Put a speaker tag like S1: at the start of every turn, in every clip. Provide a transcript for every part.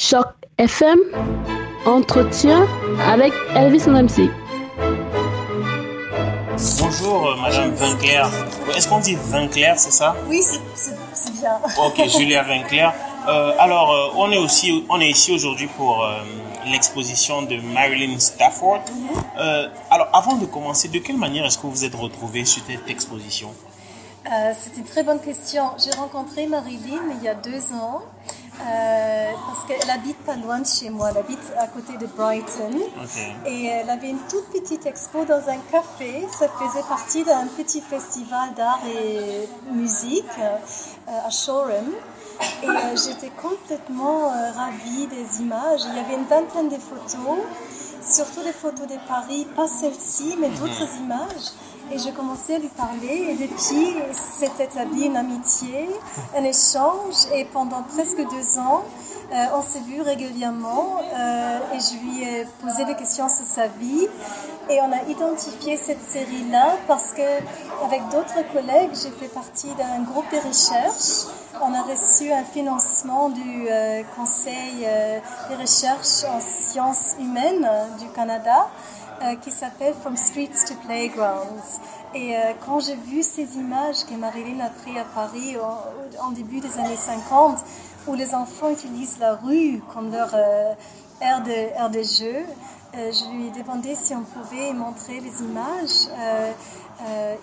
S1: Choc FM, entretien avec Elvis MC.
S2: Bonjour, euh, Madame Vinclair. Est-ce qu'on dit Vinclair, c'est ça?
S3: Oui, c'est bien.
S2: Ok, Julia Vinclair. Euh, alors, euh, on est aussi, on est ici aujourd'hui pour euh, l'exposition de Marilyn Stafford. Euh, alors, avant de commencer, de quelle manière est-ce que vous êtes retrouvée sur cette exposition?
S3: Euh, c'est une très bonne question. J'ai rencontré Marilyn il y a deux ans euh, parce qu'elle habite pas loin de chez moi. Elle habite à côté de Brighton. Et elle avait une toute petite expo dans un café. Ça faisait partie d'un petit festival d'art et musique euh, à Shoreham. Et euh, j'étais complètement ravie des images. Il y avait une vingtaine de photos, surtout des photos de Paris, pas celle-ci, mais d'autres images. Et j'ai commencé à lui parler. Et depuis s'est établi une amitié, un échange. Et pendant presque deux ans, euh, on s'est vu régulièrement euh, et je lui ai posé des questions sur sa vie. Et on a identifié cette série-là parce que avec d'autres collègues, j'ai fait partie d'un groupe de recherche. On a reçu un financement du euh, Conseil euh, de recherche en sciences humaines du Canada euh, qui s'appelle From Streets to Playgrounds. Et euh, quand j'ai vu ces images que Marilyn a prises à Paris en, début des années 50, où les enfants utilisent la rue comme leur euh, aire, de, aire jeu, euh, je lui ai demandé si on pouvait montrer les images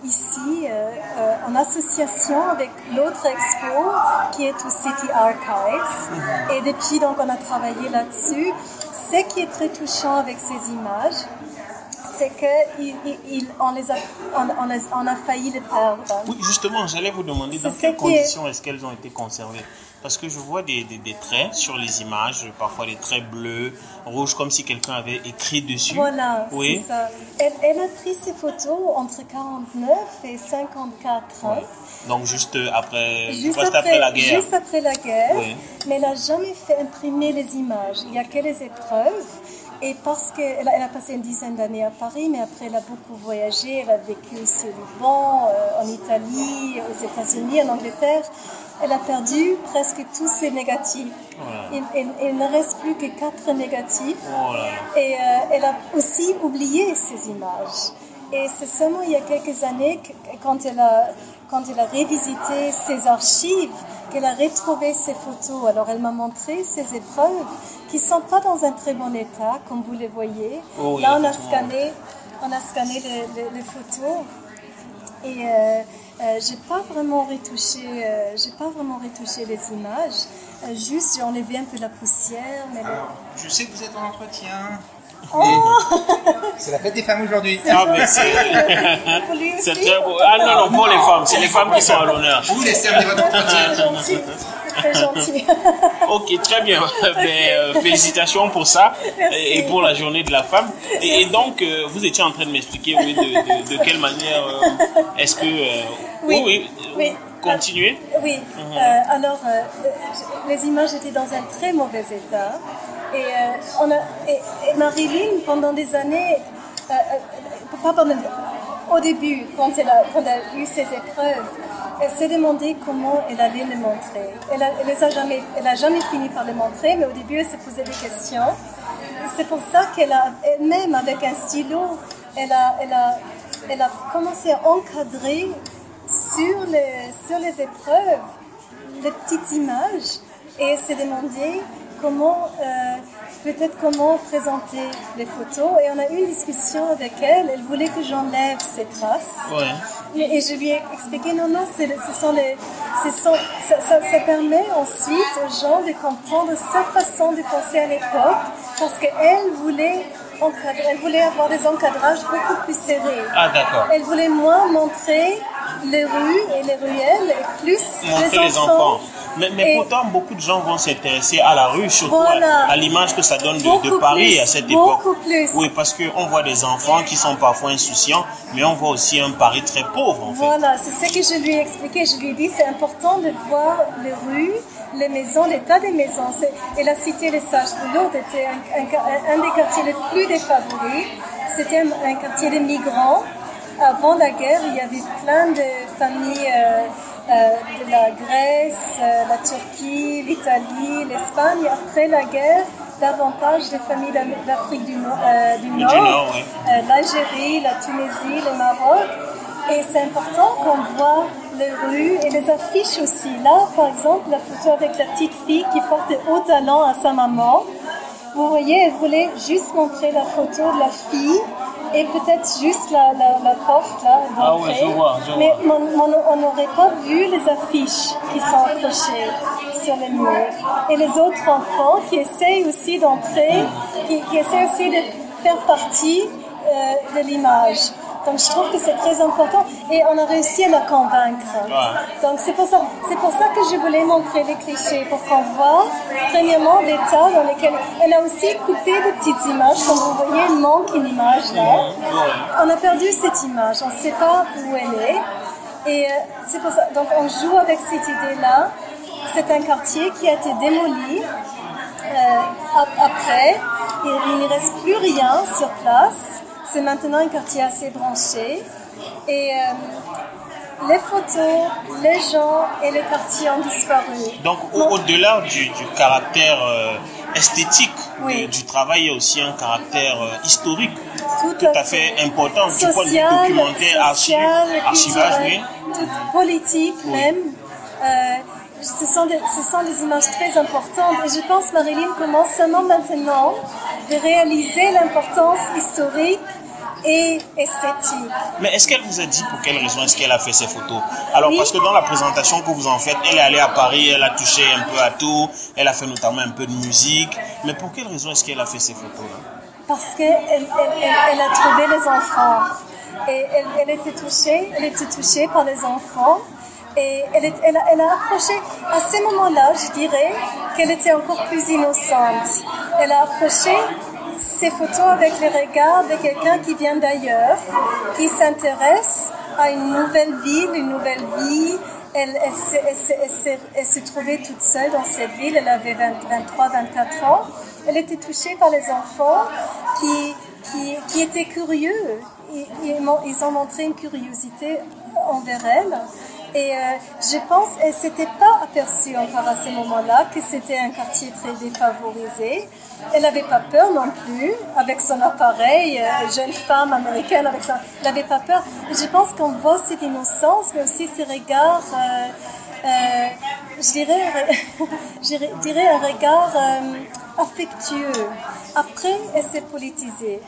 S3: ici en association avec l'autre expo qui est au City Archives. Et depuis, donc, on a travaillé là-dessus. Ce qui est très touchant avec ces images, c'est qu'on les a, on, on les- on a failli les perdre.
S2: Oui, justement, j'allais vous demander dans quelles conditions est-ce qu'elles ont été conservées Parce que je vois des, des, des traits sur les images, parfois des traits bleus, rouges, comme si quelqu'un avait écrit dessus.
S3: Voilà,
S2: Oui.
S3: c'est ça. Elle, elle a pris ces photos entre 49 et 54 ans.
S2: Donc juste après,
S3: Juste
S2: juste
S3: après,
S2: après la guerre.
S3: juste après la guerre,
S2: Oui.
S3: mais elle n'a jamais fait imprimer les images. Il n'y a que les épreuves. Et parce qu'elle a, elle a passé une dizaine d'années à Paris, mais après elle a beaucoup voyagé, elle a vécu aussi au Liban, euh, en Italie, aux États-Unis, en Angleterre, elle a perdu presque tous ses négatifs. Il, il- il ne reste plus que quatre négatifs.
S2: Oh.
S3: Et euh, elle a aussi oublié ces images. Et c'est seulement il y a quelques années, quand elle a, quand elle a révisité ses archives, qu'elle a retrouvé ces photos. Alors elle m'a montré ces épreuves qui sont pas dans un très bon état, comme vous les voyez.
S2: Oh
S3: Là, on a scanné, on a scanné les, les- les photos. Et euh, euh, j'ai pas vraiment retouché, euh, j'ai pas vraiment retouché les images. Euh, juste j'ai enlevé un peu la poussière, mais le-
S4: Alors, je sais que vous êtes en entretien.
S3: Oh
S4: C'est la fête des femmes aujourd'hui.
S2: Ah, mais c'est très beau. Ah non, non, pour les femmes, c'est les femmes qui sont à l'honneur.
S4: Vous laisse terminer votre entretien.
S3: très gentil.
S2: Ok, très bien. Ben, euh, félicitations pour ça
S3: Merci.
S2: et pour la journée de la femme. Et, et donc, euh, vous étiez en train de m'expliquer oui, de, de- de quelle manière euh, est-ce que... euh,
S3: Oui,
S2: oui, oui,
S3: oui.
S2: continuez.
S3: Oui, euh, alors euh, les images étaient dans un très mauvais état. Et, euh, et, Marilyn, pendant des années, euh, euh, pas pendant- au début, quand elle, a, quand elle eu ses épreuves, elle s'est demandé comment elle allait les montrer. Elle a, elle les a jamais, jamais fini par les montrer, mais au début, elle s'est posé des questions. C'est pour ça qu'elle a, elle-même avec un stylo, elle a, elle a, elle a commencé à encadrer sur les, sur les épreuves les petites images et elle s'est demandé comment, euh, peut-être comment présenter les photos. Et on a eu une discussion avec elle. Elle voulait que j'enlève ces traces.
S2: Ouais.
S3: Et je lui ai expliqué, non, non, c'est- ce sont les, sont, ça, ça, ça permet ensuite aux gens de comprendre sa façon de penser à l'époque, parce qu'elle voulait, encadrer, elle voulait avoir des encadrages beaucoup plus serrés.
S2: Ah, d'accord.
S3: Elle voulait moins montrer les rues et les ruelles et plus
S2: Montrer
S3: les
S2: les
S3: enfants.
S2: Mais, mais
S3: Et-
S2: pourtant, beaucoup de gens vont s'intéresser à la rue, surtout
S3: Voilà.
S2: à, à l'image que ça donne de, de Paris
S3: plus,
S2: à cette époque.
S3: beaucoup plus.
S2: Oui, parce qu'on voit des enfants qui sont parfois insouciants, mais on voit aussi un Paris très pauvre, en fait.
S3: Voilà, c'est ce que je lui ai expliqué. Je lui ai dit c'est important de voir les rues, les maisons, l'état des maisons. C'est- Elle a cité les sages boulots était un, un- un des quartiers les plus défavoris. C'était un, un quartier de migrants. Avant la guerre, il y avait plein de familles euh, de la Grèce, euh, la Turquie, l'Italie, l'Espagne, après la guerre, davantage des familles d'Afrique du, Nord- euh, du
S2: Du
S3: Nord,
S2: Nord, oui.
S3: euh, l'Algérie, la Tunisie, le Maroc. Et c'est important qu'on voit les rues et les affiches aussi. Là, par exemple, la photo avec la petite fille qui porte des hauts talons à sa maman. Vous voyez, elle voulait juste montrer la photo de la fille et peut-être juste la, la, la porte là
S2: Ah ouais, je vois, je
S3: Mais
S2: vois.
S3: mon- mon- on n'aurait pas vu les affiches qui sont accrochées sur les murs. Et les autres enfants qui essayent aussi d'entrer, qui, qui essayent aussi de faire partie euh, de l'image. Donc je trouve que c'est très important et on a réussi à la convaincre.
S2: Ouais.
S3: Donc c'est pour ça, c'est pour ça que je voulais montrer les clichés pour qu'on voit premièrement l'état dans lequel elle a aussi coupé des petites images. Comme vous voyez, il manque une image là. On a perdu cette image, on ne sait pas où elle est. Et euh, c'est pour ça. Donc on joue avec cette idée-là. C'est un quartier qui a été démoli euh, ap- après. Il, il n'y reste plus rien sur place. C'est maintenant un quartier assez branché. Et euh, les photos, les gens et les quartiers ont disparu.
S2: Donc, au- au-delà du, du caractère euh, esthétique
S3: Oui.
S2: de- du travail, il y a aussi un caractère euh, historique
S3: Tout
S2: tout à fait important du point de vue
S3: social,
S2: documentaire, archive,
S3: social,
S2: archivage, oui.
S3: tout politique même. Ce, sont des, ce sont des images très importantes et je pense Marilyn commence seulement maintenant de réaliser l'importance historique et esthétique.
S2: Mais est-ce qu'elle vous a dit pour quelle raison est-ce qu'elle a fait ces photos? Alors, parce que dans la présentation que vous en faites, elle est allée à Paris, elle a touché un peu à tout, elle a fait notamment un peu de musique. Mais pour quelle raison est-ce qu'elle a fait ces photos-là?
S3: Parce qu'elle elle, elle, elle a trouvé les enfants. Et elle, elle était touchée, elle était touchée par les enfants. Et elle, est- elle, a, elle a approché, à ce moment-là, je dirais qu'elle était encore plus innocente. Elle a approché ces photos avec les regards de quelqu'un qui vient d'ailleurs, qui s'intéresse à une nouvelle ville, une nouvelle vie. Elle, elle, elle, se trouvait toute seule dans cette ville, elle avait 20 23, 24 ans. Elle était touchée par les enfants qui, étaient curieux. Ils, ils ont montré une curiosité envers elle. Et euh, je pense qu'elle s'était pas aperçue encore à ce moment-là que c'était un quartier très défavorisé. Elle n'avait pas peur non plus avec son appareil, euh, jeune femme américaine avec ça. Elle n'avait pas peur. Je pense qu'on voit cette innocence, mais aussi ces regards, euh, je, dirais, je dirais un regard affectueux. Après, elle s'est politisée.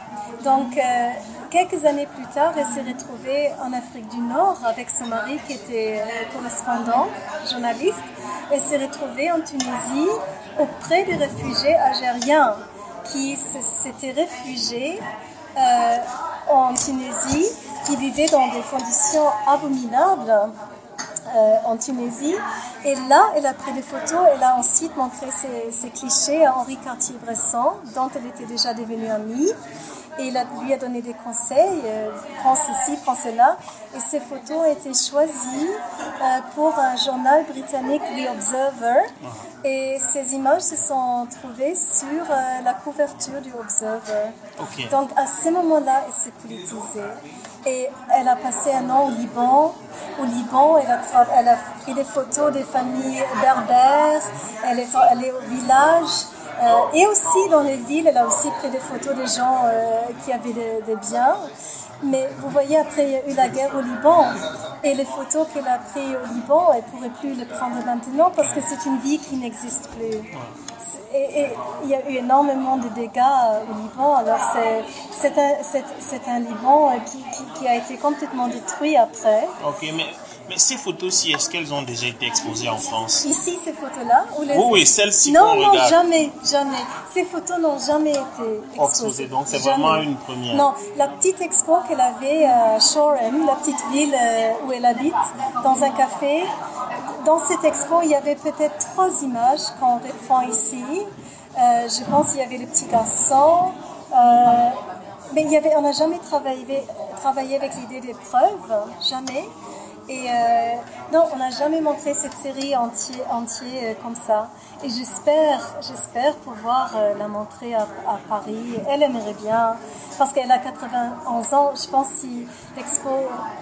S3: Donc, euh, quelques années plus tard, elle s'est retrouvée en Afrique du Nord avec son mari qui était euh, correspondant, journaliste. Elle s'est retrouvée en Tunisie auprès des réfugiés algériens qui s'étaient réfugiés euh, en Tunisie, qui vivaient dans des conditions abominables en Tunisie. Et là, elle a pris des photos, elle a ensuite montré ses, ses clichés à Henri Cartier-Bresson, dont elle était déjà devenue amie. Et il a- lui a donné des conseils, euh, prends ceci, prends cela. Et ces photos ont été choisies euh, pour un journal britannique, The Observer. Et ces images se sont trouvées sur euh, la couverture du Observer. Donc à ce moment-là, elle s'est politisée. Et elle a passé un an au Liban. Au Liban, elle a, tra- elle a pris des photos des familles berbères. Elle est, elle est au village. Euh, et aussi dans les villes, elle a aussi pris des photos des gens euh, qui avaient des, biens. Mais vous voyez, après, il y a eu la guerre au Liban. Et les photos qu'elle a prises au Liban, elle ne pourrait plus les prendre maintenant parce que c'est une vie qui n'existe plus. Et, il y a eu énormément de dégâts au Liban. Alors, c'est- un, Liban euh, qui, a été complètement détruit après.
S2: Mais ces photos-ci, est-ce qu'elles ont déjà été exposées en France
S3: Ici, ces photos-là. où les-
S2: Oui, oui, celles-ci
S3: Non, non,
S2: regarde.
S3: jamais, jamais. Ces photos n'ont jamais été exposées.
S2: Donc c'est vraiment une première.
S3: Non, la petite expo qu'elle avait à Shoreham, la petite ville euh, où elle habite, dans un café. Dans cette expo, il y avait peut-être trois images qu'on reprend ici. Euh, je pense qu'il y avait le petit garçon. euh, mais il y avait, on n'a jamais travaillé, travaillé avec l'idée des preuves, jamais. Et euh, non, on n'a jamais montré cette série entier, entier euh, comme ça. Et j'espère, j'espère pouvoir euh, la montrer à, à Paris. Elle aimerait bien, parce qu'elle a 91 ans. Je pense que si l'expo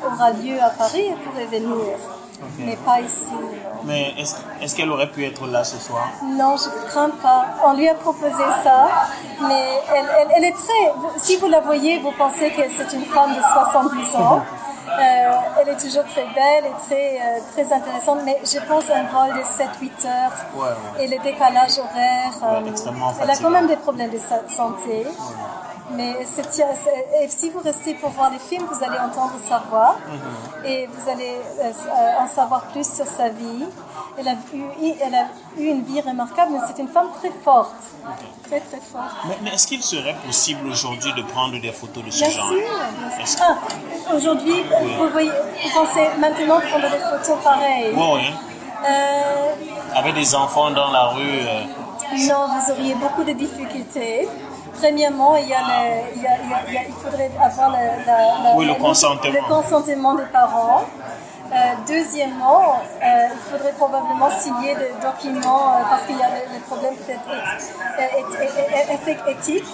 S3: aura lieu à Paris, elle pourrait venir. Mais pas ici. non.
S2: Mais est-ce qu'elle aurait pu être là ce soir?
S3: Non, je ne crains pas. On lui a proposé ça, mais elle, elle, elle est très. Si vous la voyez, vous pensez que c'est une femme de 70 ans. Euh, elle est toujours très belle et très, euh, très intéressante, mais je pense un vol de 7-8 heures
S2: Ouais, ouais.
S3: et le décalage horaire. euh,
S2: Ouais,
S3: elle a quand même des problèmes de sa- santé. Mais et si vous restez pour voir les films, vous allez entendre sa voix
S2: Mhm.
S3: et vous allez euh, en savoir plus sur sa vie. Elle a, eu, elle a eu une vie remarquable, mais c'est une femme très forte. Très, très forte.
S2: Mais, mais est-ce qu'il serait possible aujourd'hui de prendre des photos de ce
S3: Bien
S2: genre
S3: sûr, bien sûr. Ah, aujourd'hui, vous, voyez, vous pensez maintenant prendre des photos pareilles?
S2: Ouais, ouais.
S3: Euh,
S2: Avec des enfants dans la rue. euh,
S3: Non, vous auriez beaucoup de difficultés. Premièrement, il, y a le- il, y a- il y a- il y a- il faudrait avoir le, la- la-
S2: Oui, le consentement.
S3: le consentement des parents. Euh, deuxièmement, euh, il faudrait probablement signer des documents euh, parce qu'il y a le, le problème peut-être éth- éth- éth- éth- éth- éthique.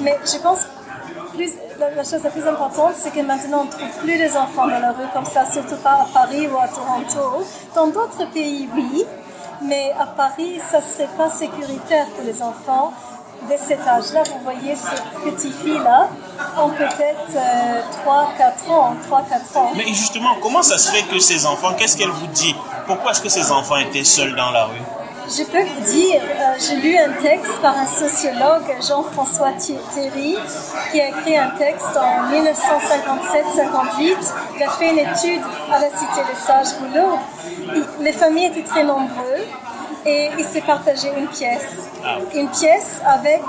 S3: Mais je pense plus, la, la chose la plus importante, c'est que maintenant on ne trouve plus les enfants dans la rue comme ça, surtout pas à Paris ou à Toronto. Dans d'autres pays, oui, mais à Paris, ça ne serait pas sécuritaire pour les enfants dès cet âge-là. Vous voyez ces petites filles-là ont peut-être 3-4 ans, 3-4 ans.
S2: Mais justement, comment ça se fait que ces enfants, qu'est-ce qu'elle vous dit? Pourquoi est-ce que ces enfants étaient seuls dans la rue?
S3: Je peux vous dire, euh, j'ai lu un texte par un sociologue, Jean-François Thi- Théry, qui a écrit un texte en 1957-58. Il a fait une étude à la Cité des Sages Boulot. Il- Les familles étaient très nombreuses et il s'est partagé une pièce.
S2: Ah.
S3: Une pièce avec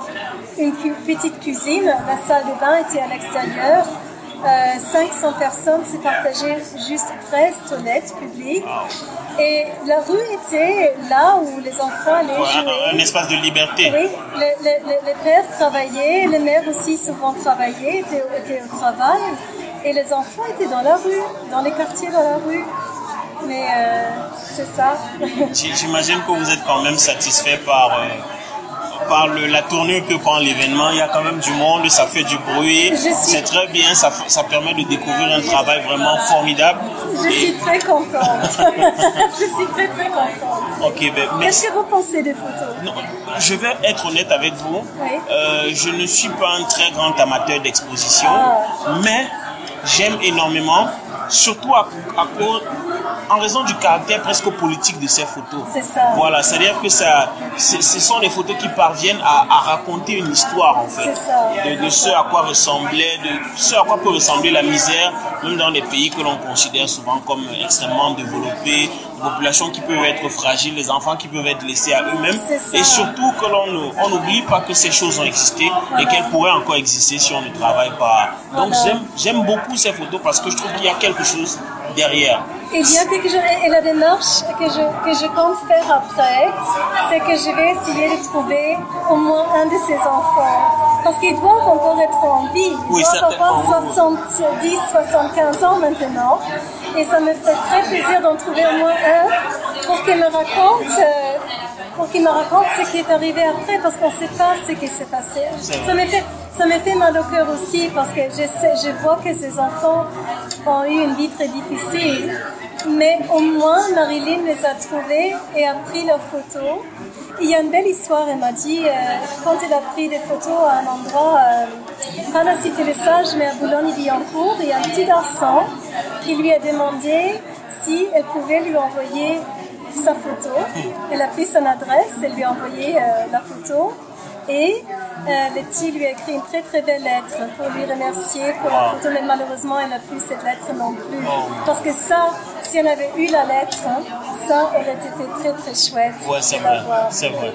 S3: une petite cuisine. La salle de bain était à l'extérieur. Euh, 500 personnes s'est partagé juste 13 toilettes publiques. Et la rue était là où les enfants allaient
S2: Ouais,
S3: jouer.
S2: un, un espace de liberté.
S3: Oui, le- le- le- les pères travaillaient, les mères aussi souvent travaillaient, étaient, étaient au travail, et les enfants étaient dans la rue, dans les quartiers dans la rue. Mais euh, c'est ça.
S2: J'imagine que vous êtes quand même satisfait par, euh, par le- la tournure que prend l'événement. Il y a quand même du monde, ça fait du bruit.
S3: Suis-
S2: C'est très bien, ça, ça permet de découvrir un travail vraiment formidable.
S3: Je suis très contente. je suis très très contente.
S2: Ok, ben,
S3: Qu'est-ce que vous pensez des photos?
S2: Non, je vais être honnête avec vous.
S3: Oui.
S2: Euh, je ne suis pas un très grand amateur d'exposition,
S3: Ah.
S2: mais j'aime énormément, surtout à, à cause, en raison du caractère presque politique de ces photos.
S3: C'est ça.
S2: Voilà, c'est-à-dire que ça, ce sont des photos qui parviennent à, à raconter une histoire en fait,
S3: C'est ça.
S2: de, de ce à quoi ressemblait, de ce à quoi peut ressembler la misère, même dans des pays que l'on considère souvent comme extrêmement développés, des populations qui peuvent être fragiles, les enfants qui peuvent être laissés à eux-mêmes, et surtout que l'on n'oublie pas que ces choses ont existé et qu'elles pourraient encore exister si on ne travaille pas. Donc
S3: Voilà.
S2: j'aime beaucoup ces photos parce que je trouve qu'il y a quelque chose derrière.
S3: Il y a quelque chose, et la démarche que je, que je compte faire après, c'est que je vais essayer de trouver au moins un de ces enfants. Parce qu'ils doivent encore être en vie. Ils
S2: Oui,
S3: doivent avoir
S2: certainement.
S3: 70, 75 ans maintenant. Et ça me fait très plaisir d'en trouver au moins un pour qu'il me raconte, euh, pour qu'il me raconte ce qui est arrivé après, parce qu'on ne sait pas ce qui s'est passé. Ça me fait, ça me fait mal au cœur aussi, parce que je, sais, je vois que ces enfants ont eu une vie très difficile. Mais au moins, Marilyn les a trouvés et a pris leurs photos. Il y a une belle histoire, elle m'a dit, euh, quand elle a pris des photos à un endroit, euh, pas la Cité des Sages, mais à Boulogne-Billancourt, il y a un petit garçon qui lui a demandé si elle pouvait lui envoyer sa photo. Elle a pris son adresse, elle lui a envoyé euh, la photo. Et euh, le petit lui a écrit une très très belle lettre pour lui remercier pour la photo, mais malheureusement elle n'a plus cette lettre non plus. Parce que ça, si elle avait eu la lettre, hein, ça aurait été très très chouette.
S2: Ouais, c'est vrai, c'est vrai.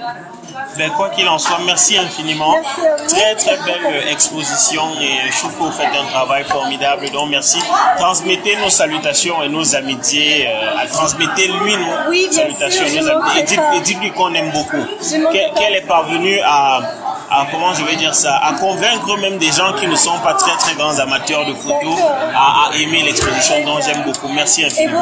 S2: Ben, quoi qu'il en soit, merci infiniment.
S3: Merci à vous.
S2: Très très belle euh, exposition et je trouve que vous faites un travail formidable. Donc merci. Transmettez nos salutations et nos amitiés. euh, Transmettez-lui nos
S3: Oui, bien
S2: salutations
S3: sûr,
S2: et nos amitiés. Et dites-lui qu'on aime beaucoup. Qu'elle est parvenue à, à, comment je vais dire ça, à convaincre même des gens qui ne sont pas très très grands amateurs de photos à, à aimer l'exposition. Donc j'aime beaucoup. Merci infiniment.